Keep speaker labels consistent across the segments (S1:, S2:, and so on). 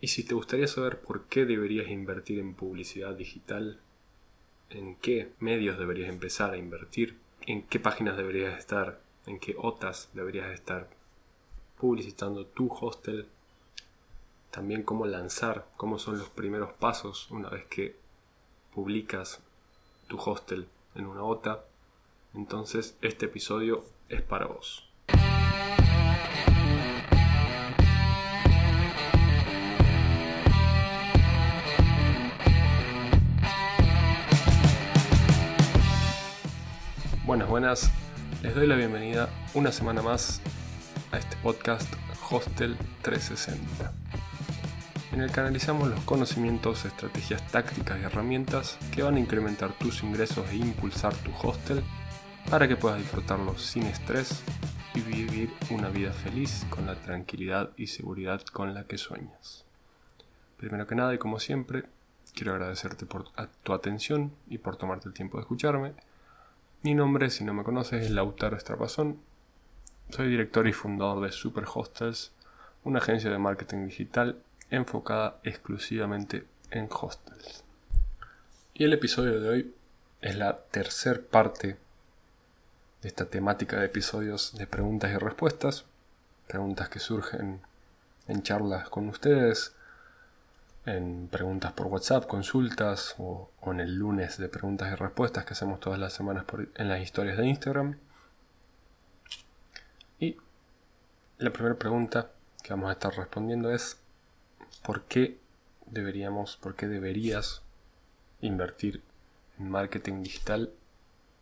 S1: Y si te gustaría saber por qué deberías invertir en publicidad digital, en qué medios deberías empezar a invertir, en qué páginas deberías estar, en qué OTAs deberías estar publicitando tu hostel, también cómo lanzar, cómo son los primeros pasos una vez que publicas tu hostel en una OTA, entonces este episodio es para vos. Buenas, buenas. Les doy la bienvenida una semana más a este podcast Hostel 360, en el que analizamos los conocimientos, estrategias tácticas y herramientas que van a incrementar tus ingresos e impulsar tu hostel para que puedas disfrutarlo sin estrés y vivir una vida feliz con la tranquilidad y seguridad con la que sueñas. Primero que nada y como siempre, quiero agradecerte por tu atención y por tomarte el tiempo de escucharme mi nombre, si no me conoces, es Lautaro Estrapazón. Soy director y fundador de Super Hostels, una agencia de marketing digital enfocada exclusivamente en hostels. Y el episodio de hoy es la tercer parte de esta temática de episodios de preguntas y respuestas, preguntas que surgen en charlas con ustedes, en preguntas por WhatsApp, consultas o, en el lunes de preguntas y respuestas que hacemos todas las semanas en las historias de Instagram. Y la primera pregunta que vamos a estar respondiendo es ¿por qué deberíamos, por qué deberías invertir en marketing digital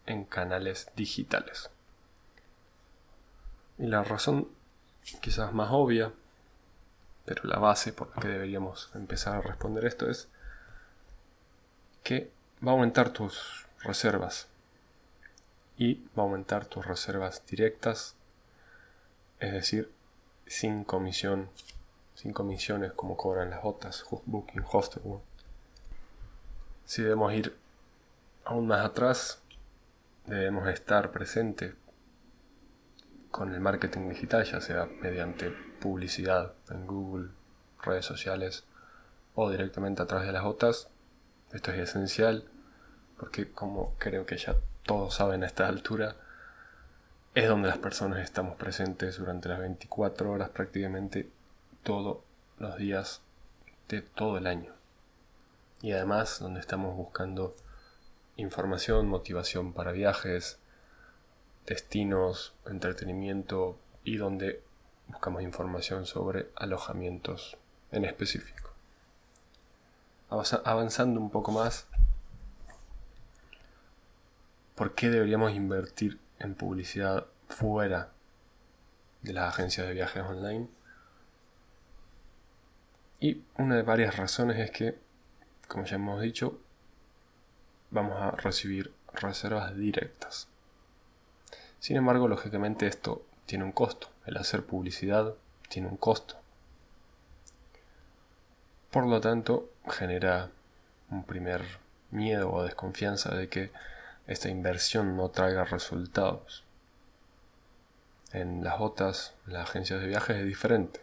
S1: en canales digitales? Y la razón quizás más obvia pero la base por la que deberíamos empezar a responder esto es que va a aumentar tus reservas y va a aumentar tus reservas directas, es decir, sin comisión, sin comisiones como cobran las otras, Booking, Hostelworld. Si debemos ir aún más atrás, debemos estar presentes con el marketing digital, ya sea mediante publicidad en Google, redes sociales o directamente a través de las OTAs. Esto es esencial porque como creo que ya todos saben a esta altura, es donde las personas estamos presentes durante las 24 horas prácticamente todos los días de todo el año. Y además donde estamos buscando información, motivación para viajes, destinos, entretenimiento y donde buscamos información sobre alojamientos en específico. Avanzando un poco más, ¿por qué deberíamos invertir en publicidad fuera de las agencias de viajes online? Y una de varias razones es que, como ya hemos dicho, vamos a recibir reservas directas. Sin embargo, lógicamente esto tiene un costo. El hacer publicidad tiene un costo. Por lo tanto, genera un primer miedo o desconfianza de que esta inversión no traiga resultados. En las OTAs, en las agencias de viajes es diferente.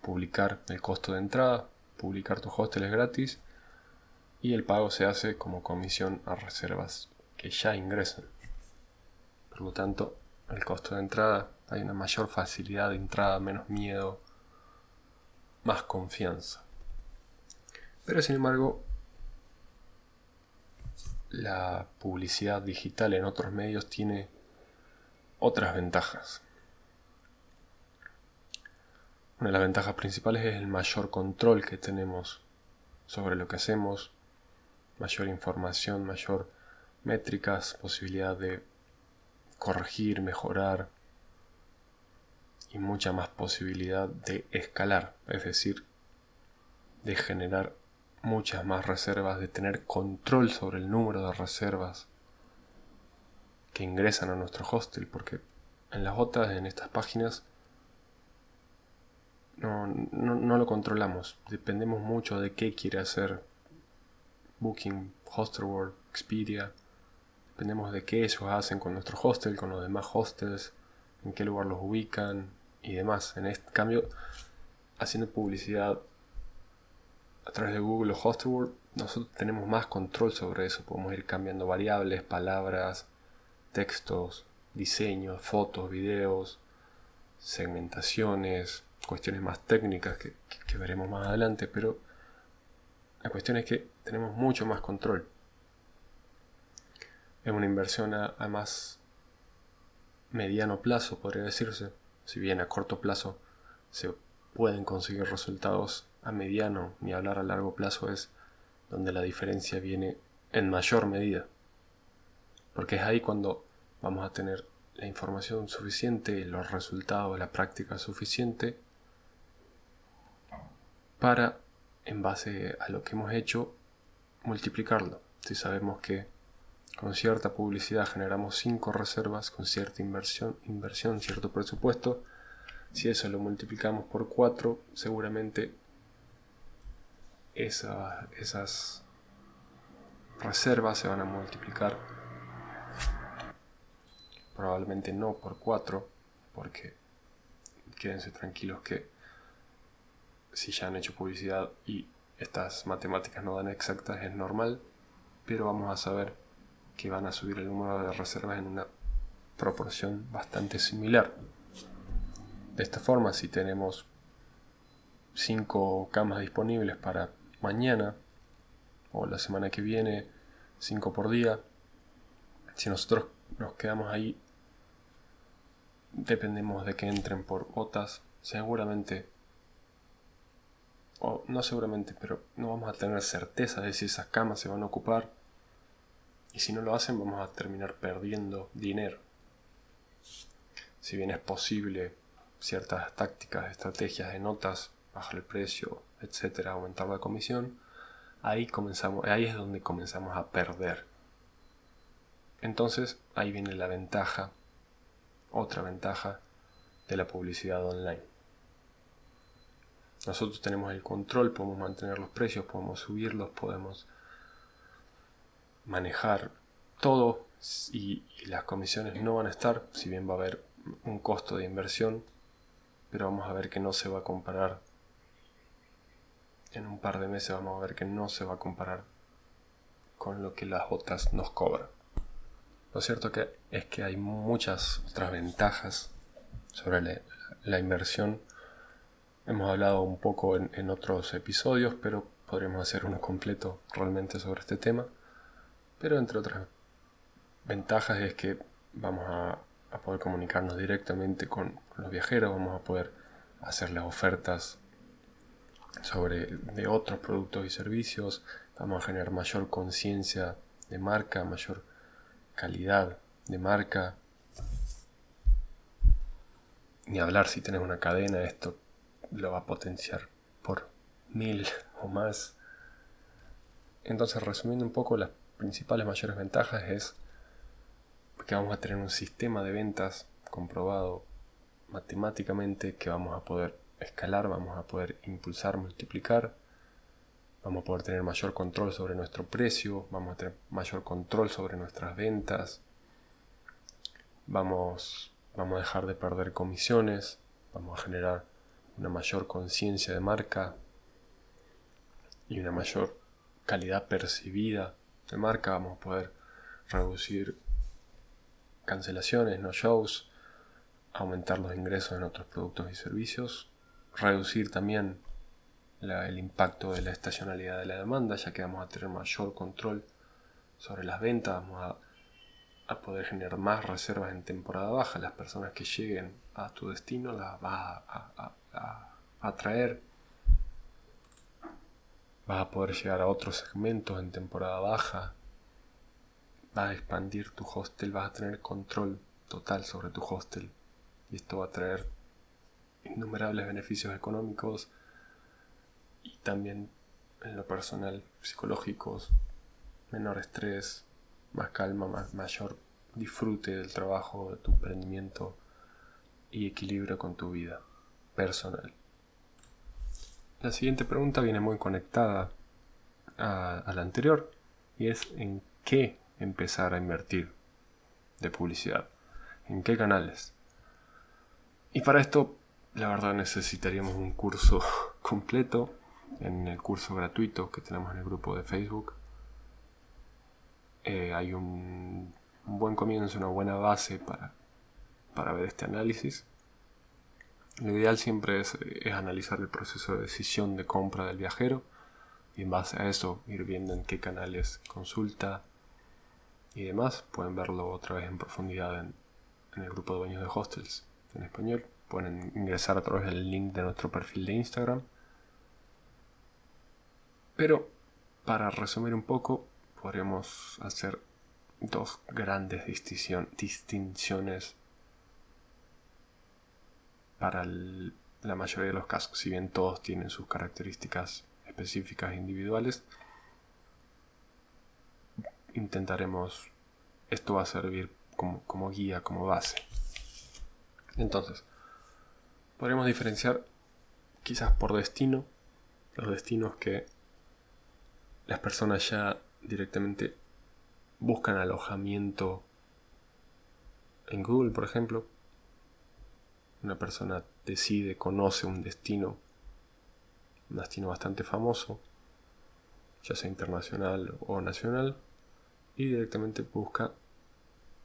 S1: Publicar el costo de entrada, publicar tu hostel es gratis y el pago se hace como comisión a reservas que ya ingresan. Por lo tanto, el costo de entrada hay una mayor facilidad de entrada, menos miedo, más confianza. Pero sin embargo, la publicidad digital en otros medios tiene otras ventajas. Una de las ventajas principales es el mayor control que tenemos sobre lo que hacemos, mayor información, mayor métricas, posibilidad de corregir, mejorar y mucha más posibilidad de escalar, es decir, de generar muchas más reservas, de tener control sobre el número de reservas que ingresan a nuestro hostel, porque en las otras, en estas páginas, no, no, lo controlamos, dependemos mucho de qué quiere hacer Booking, Hostelworld, Expedia, Dependemos de qué ellos hacen con nuestro hostel, con los demás hostels, en qué lugar los ubican y demás. En este cambio, haciendo publicidad a través de Google o Hostword, nosotros tenemos más control sobre eso. Podemos ir cambiando variables, palabras, textos, diseños, fotos, videos, segmentaciones, cuestiones más técnicas que, veremos más adelante, pero la cuestión es que tenemos mucho más control. Es una inversión a, a, más mediano plazo, podría decirse. Si bien a corto plazo se pueden conseguir resultados, a mediano ni hablar a largo plazo es donde la diferencia viene en mayor medida. Porque es ahí cuando vamos a tener la información suficiente, los resultados, la práctica suficiente para, en base a lo que hemos hecho, multiplicarlo. Si sabemos que con cierta publicidad generamos 5 reservas, con cierta inversión, inversión, cierto presupuesto, si eso lo multiplicamos por 4, seguramente esas reservas se van a multiplicar. Probablemente no por 4 porque quédense tranquilos que si ya han hecho publicidad y estas matemáticas no dan exactas es normal pero vamos a saber que van a subir el número de reservas en una proporción bastante similar de esta forma si tenemos 5 camas disponibles para mañana o la semana que viene, 5 por día. Si nosotros nos quedamos ahí, dependemos de que entren por botas, seguramente, o no seguramente, pero no vamos a tener certeza de si esas camas se van a ocupar. Y si no lo hacen, vamos a terminar perdiendo dinero. Si bien es posible ciertas tácticas, estrategias de notas, bajar el precio, etcétera, aumentar la comisión, ahí comenzamos, ahí es donde comenzamos a perder. Entonces ahí viene la ventaja, otra ventaja de la publicidad online. Nosotros tenemos el control, podemos mantener los precios, podemos subirlos, podemos manejar todo y, las comisiones no van a estar, si bien va a haber un costo de inversión, pero vamos a ver que no se va a comparar en un par de meses vamos a ver que no se va a comparar con lo que las otras nos cobran. Lo cierto que es que hay muchas otras ventajas sobre la, inversión. Hemos hablado un poco en, otros episodios, pero podríamos hacer uno completo realmente sobre este tema. Pero entre otras ventajas es que vamos a, poder comunicarnos directamente con, los viajeros, vamos a poder hacerles ofertas sobre de otros productos y servicios, vamos a generar mayor conciencia de marca, mayor calidad de marca. Ni hablar si tienes una cadena, esto lo va a potenciar por mil o más. Entonces, resumiendo un poco, las principales mayores ventajas es que vamos a tener un sistema de ventas comprobado matemáticamente que vamos a poder escalar, vamos a poder impulsar, multiplicar, vamos a poder tener mayor control sobre nuestro precio, vamos a tener mayor control sobre nuestras ventas, vamos, vamos a dejar de perder comisiones, vamos a generar una mayor conciencia de marca y una mayor calidad percibida marca, vamos a poder reducir cancelaciones, no shows, aumentar los ingresos en otros productos y servicios reducir también el impacto de la estacionalidad de la demanda, ya que vamos a tener mayor control sobre las ventas, vamos a, poder generar más reservas en temporada baja, las personas que lleguen a tu destino las vas a, a atraer, vas a poder llegar a otros segmentos en temporada baja, vas a expandir tu hostel, vas a tener control total sobre tu hostel y esto va a traer innumerables beneficios económicos y también en lo personal psicológicos, menor estrés, más calma, más, mayor disfrute del trabajo, de tu emprendimiento y equilibrio con tu vida personal. La siguiente pregunta viene muy conectada a, la anterior y es en qué empezar a invertir de publicidad, en qué canales. Y para esto la verdad necesitaríamos un curso completo en el curso gratuito que tenemos en el grupo de Facebook. Eh, hay un, buen comienzo, una buena base para, para ver este análisis. Lo ideal siempre es, es, analizar el proceso de decisión de compra del viajero y en base a eso ir viendo en qué canales consulta y demás. Pueden verlo otra vez en profundidad en, en el grupo de dueños de hostels en español. Pueden ingresar a través del link de nuestro perfil de Instagram. Pero para resumir un poco, podríamos hacer dos grandes distinciones para la mayoría de los casos, si bien todos tienen sus características específicas e individuales, intentaremos, esto va a servir como, como guía, como base. Entonces, podríamos diferenciar quizás por destino, los destinos que las personas ya directamente buscan alojamiento en Google, por ejemplo. Una persona decide, conoce un destino, un destino bastante famoso, ya sea internacional o nacional, y directamente busca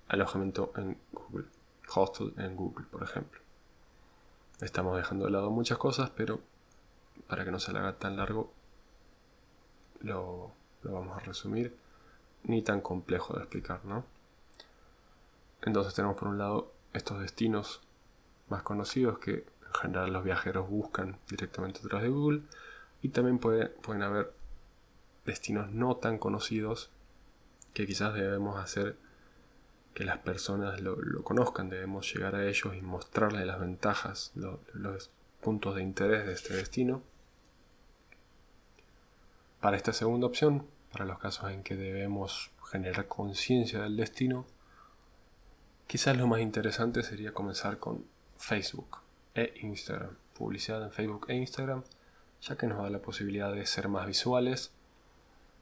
S1: alojamiento en Google, hostel en Google, por ejemplo. Estamos dejando de lado muchas cosas, pero para que no se haga tan largo, lo, vamos a resumir, ni tan complejo de explicar, ¿no? Entonces tenemos por un lado estos destinos más conocidos que en general los viajeros buscan directamente a través de Google y también pueden haber destinos no tan conocidos que quizás debemos hacer que las personas lo, conozcan, debemos llegar a ellos y mostrarles las ventajas, los puntos de interés de este destino. Para esta segunda opción, para los casos en que debemos generar conciencia del destino, quizás lo más interesante sería comenzar con Facebook e Instagram. Publicidad en Facebook e Instagram, ya que nos da la posibilidad de ser más visuales,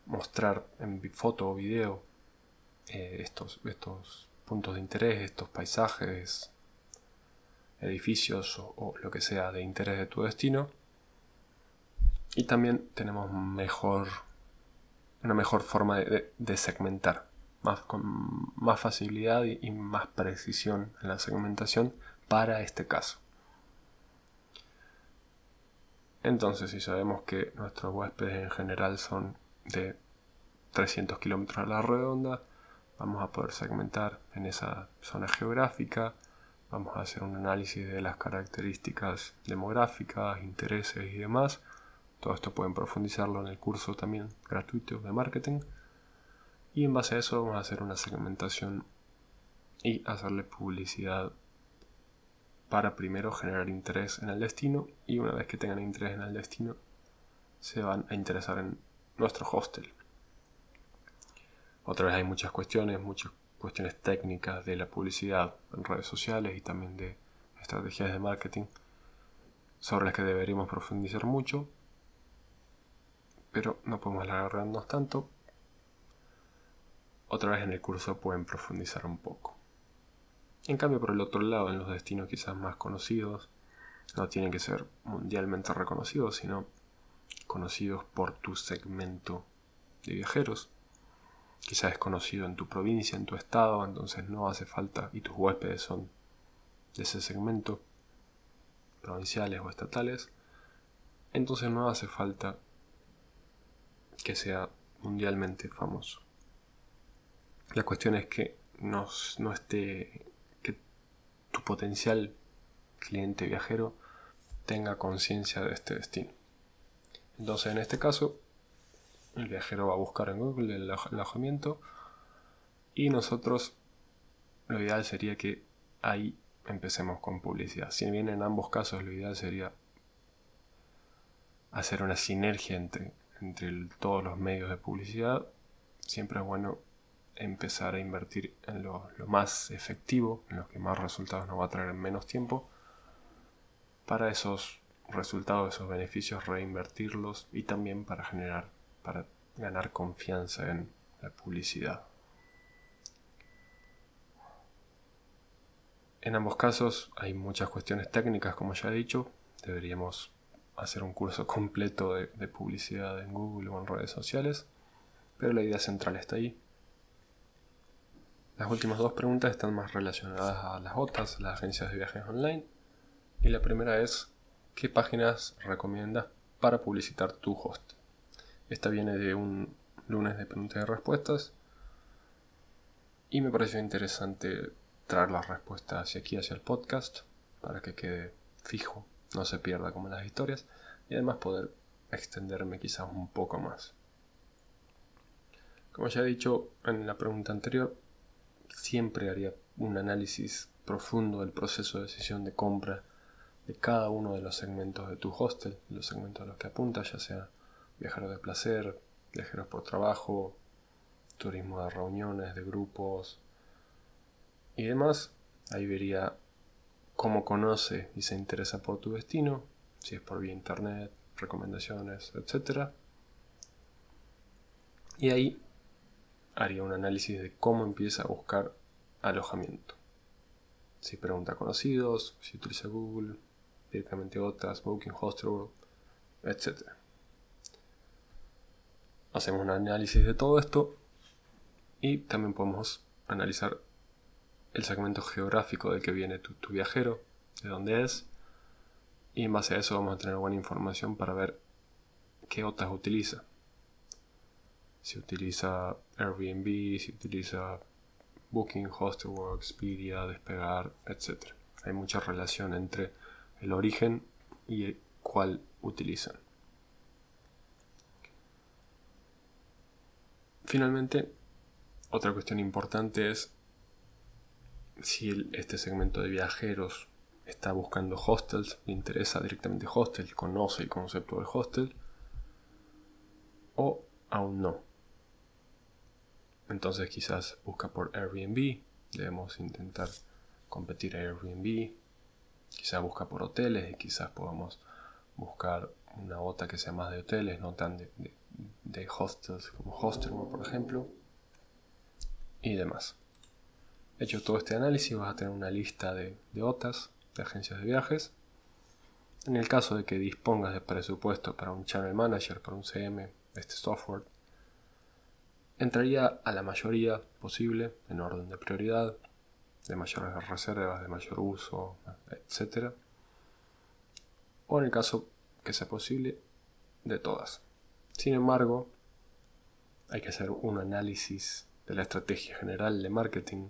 S1: mostrar en foto o video eh, estos, estos puntos de interés, estos paisajes, edificios o lo que sea de interés de tu destino y también tenemos mejor, una mejor forma de, segmentar, más, con más facilidad y, más precisión en la segmentación para este caso. Entonces, si sabemos que nuestros huéspedes en general son de 300 kilómetros a la redonda, vamos a poder segmentar en esa zona geográfica, vamos a hacer un análisis de las características demográficas, intereses y demás, todo esto pueden profundizarlo en el curso también gratuito de marketing. Y en base a eso vamos a hacer una segmentación y hacerle publicidad para primero generar interés en el destino y una vez que tengan interés en el destino se van a interesar en nuestro hostel. Otra vez hay muchas cuestiones, muchas cuestiones técnicas de la publicidad en redes sociales y también de estrategias de marketing sobre las que deberíamos profundizar mucho, pero no podemos alargarnos tanto. Otra vez en el curso pueden profundizar un poco. En cambio, por el otro lado, en los destinos quizás más conocidos, no tienen que ser mundialmente reconocidos, sino conocidos por tu segmento de viajeros. Quizás es conocido en tu provincia, en tu estado, entonces no hace falta, y tus huéspedes son de ese segmento, provinciales o estatales, entonces no hace falta que sea mundialmente famoso. La cuestión es que no, esté, que tu potencial cliente viajero tenga conciencia de este destino. Entonces, en este caso, el viajero va a buscar en Google el alojamiento y nosotros lo ideal sería que ahí empecemos con publicidad. Si bien en ambos casos lo ideal sería hacer una sinergia entre entre todos los medios de publicidad, siempre es bueno empezar a invertir en lo, más efectivo, en lo que más resultados nos va a traer en menos tiempo, para esos resultados, esos beneficios, reinvertirlos y también para generar, para ganar confianza en la publicidad. En ambos casos hay muchas cuestiones técnicas, como ya he dicho, deberíamos hacer un curso completo de, de publicidad en Google o en redes sociales, pero la idea central está ahí. Las últimas dos preguntas están más relacionadas a las otras, las agencias de viajes online. Y la primera es, ¿qué páginas recomiendas para publicitar tu host? Esta viene de un lunes de preguntas y respuestas. Y me pareció interesante traer las respuestas hacia aquí, hacia el podcast, para que quede fijo, no se pierda como las historias, y además poder extenderme quizás un poco más. Como ya he dicho en la pregunta anterior, siempre haría un análisis profundo del proceso de decisión de compra de cada uno de los segmentos de tu hostel, los segmentos a los que apuntas, ya sea viajeros de placer, viajeros por trabajo, turismo de reuniones, de grupos y demás. Ahí vería cómo conoce y se interesa por tu destino, si es por vía internet, recomendaciones, etc. Y ahí haría un análisis de cómo empieza a buscar alojamiento. Si pregunta a conocidos, si utiliza Google, directamente otras, Booking, Hostelworld, etc. Hacemos un análisis de todo esto y también podemos analizar el segmento geográfico del que viene tu, tu viajero, de dónde es, y en base a eso vamos a tener buena información para ver qué otras utiliza si utiliza Airbnb, si utiliza Booking, Hostelworld, Expedia, Despegar, etc. Hay mucha relación entre el origen y el cuál utilizan. Finalmente, otra cuestión importante es si este segmento de viajeros está buscando hostels, le interesa directamente hostel, conoce el concepto del hostel, o aún no. Entonces quizás busca por Airbnb, debemos intentar competir a Airbnb, quizás busca por hoteles y quizás podamos buscar una bota que sea más de hoteles, no tan de, hostels como Hostelworld por ejemplo, y demás. Hecho todo este análisis vas a tener una lista de, de OTAs, de agencias de viajes. En el caso de que dispongas de presupuesto para un Channel Manager, para un CM, este software, entraría a la mayoría posible en orden de prioridad, de mayores reservas, de mayor uso, etc. O en el caso que sea posible, de todas. Sin embargo, hay que hacer un análisis de la estrategia general de marketing.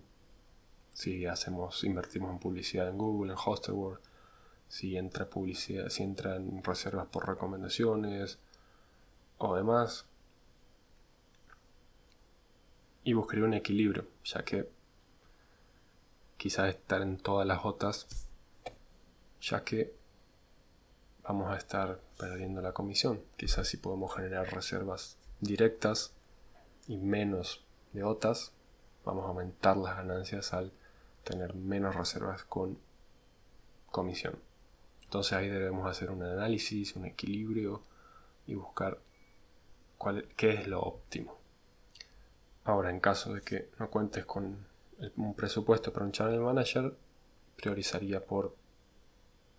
S1: Si hacemos, invertimos en publicidad en Google, en Hostelworld, si entra publicidad, si entran reservas por recomendaciones o demás, y buscaría un equilibrio, ya que quizás estar en todas las otras, ya que vamos a estar perdiendo la comisión. Quizás si podemos generar reservas directas y menos de otras, vamos a aumentar las ganancias al tener menos reservas con comisión. Entonces ahí debemos hacer un análisis, un equilibrio y buscar cuál, qué es lo óptimo. Ahora, en caso de que no cuentes con un presupuesto para un channel manager, priorizaría por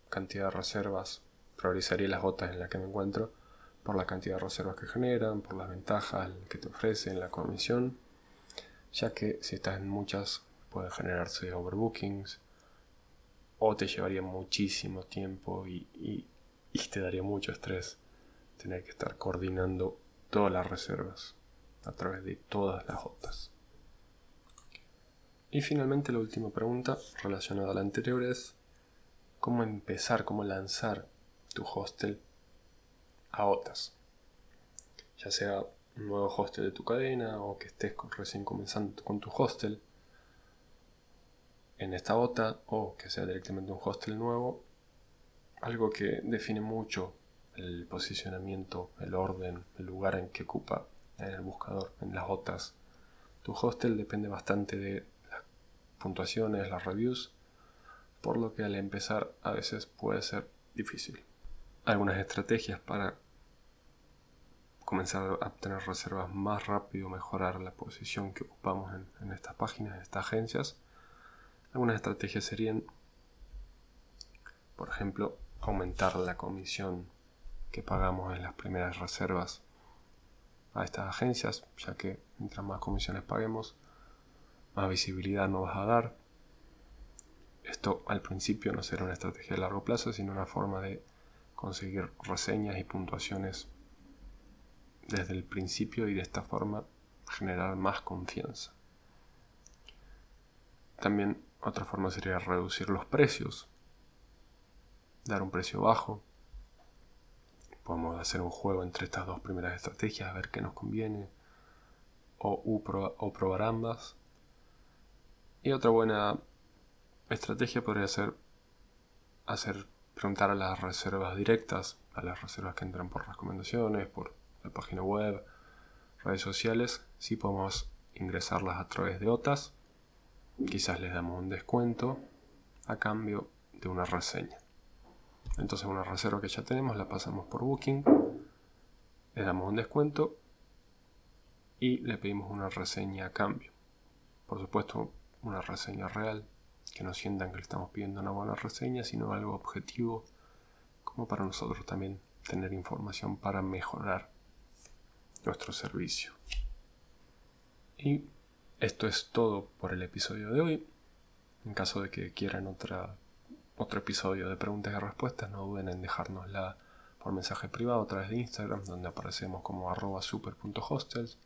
S1: cantidad de reservas, priorizaría las gotas en las que me encuentro por la cantidad de reservas que generan, por las ventajas que te ofrecen, la comisión, ya que si estás en muchas puede generarse overbookings o te llevaría muchísimo tiempo y te daría mucho estrés tener que estar coordinando todas las reservas a través de todas las otras. Y finalmente la última pregunta relacionada a la anterior es cómo empezar, cómo lanzar tu hostel a otras. Ya sea un nuevo hostel de tu cadena o que estés recién comenzando con tu hostel en esta OTA o que sea directamente un hostel nuevo. Algo que define mucho el posicionamiento, el orden, el lugar en que ocupa en el buscador, en las otras. Tu hostel depende bastante de las puntuaciones, las reviews, por lo que al empezar a veces puede ser difícil. Algunas estrategias para comenzar a obtener reservas más rápido, mejorar la posición que ocupamos en, en estas páginas, en estas agencias. Algunas estrategias serían, por ejemplo, aumentar la comisión que pagamos en las primeras reservas a estas agencias, ya que mientras más comisiones paguemos, más visibilidad nos vas a dar. Esto al principio no será una estrategia de largo plazo, sino una forma de conseguir reseñas y puntuaciones desde el principio y de esta forma generar más confianza. También otra forma sería reducir los precios, dar un precio bajo. Podemos hacer un juego entre estas dos primeras estrategias, a ver qué nos conviene, o, probar ambas. Y otra buena estrategia podría ser hacer preguntar a las reservas directas, a las reservas que entran por recomendaciones, por la página web, redes sociales, si podemos ingresarlas a través de OTAS quizás les damos un descuento a cambio de una reseña. Entonces una reserva que ya tenemos la pasamos por Booking, le damos un descuento y le pedimos una reseña a cambio. Por supuesto, una reseña real, que no sientan que le estamos pidiendo una buena reseña, sino algo objetivo, como para nosotros también tener información para mejorar nuestro servicio. Y esto es todo por el episodio de hoy. En caso de que quieran otra, otro episodio de preguntas y respuestas, no duden en dejárnosla por mensaje privado a través de Instagram, donde aparecemos como arroba super.hostels.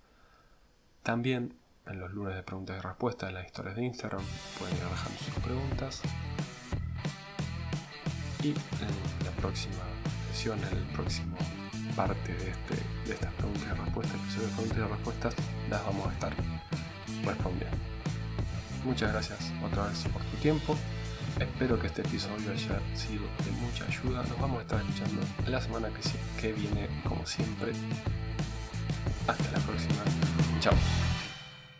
S1: También en los lunes de preguntas y respuestas en las historias de Instagram pueden ir dejando sus preguntas. Y en la próxima sesión, en el próximo parte de, este, de estas preguntas y respuestas, episodio de preguntas y respuestas, las vamos a estar respondiendo. Muchas gracias otra vez por tu tiempo. Espero que este episodio haya sido de mucha ayuda. Nos vamos a estar escuchando la semana que, viene, como siempre. Hasta la próxima. Chao.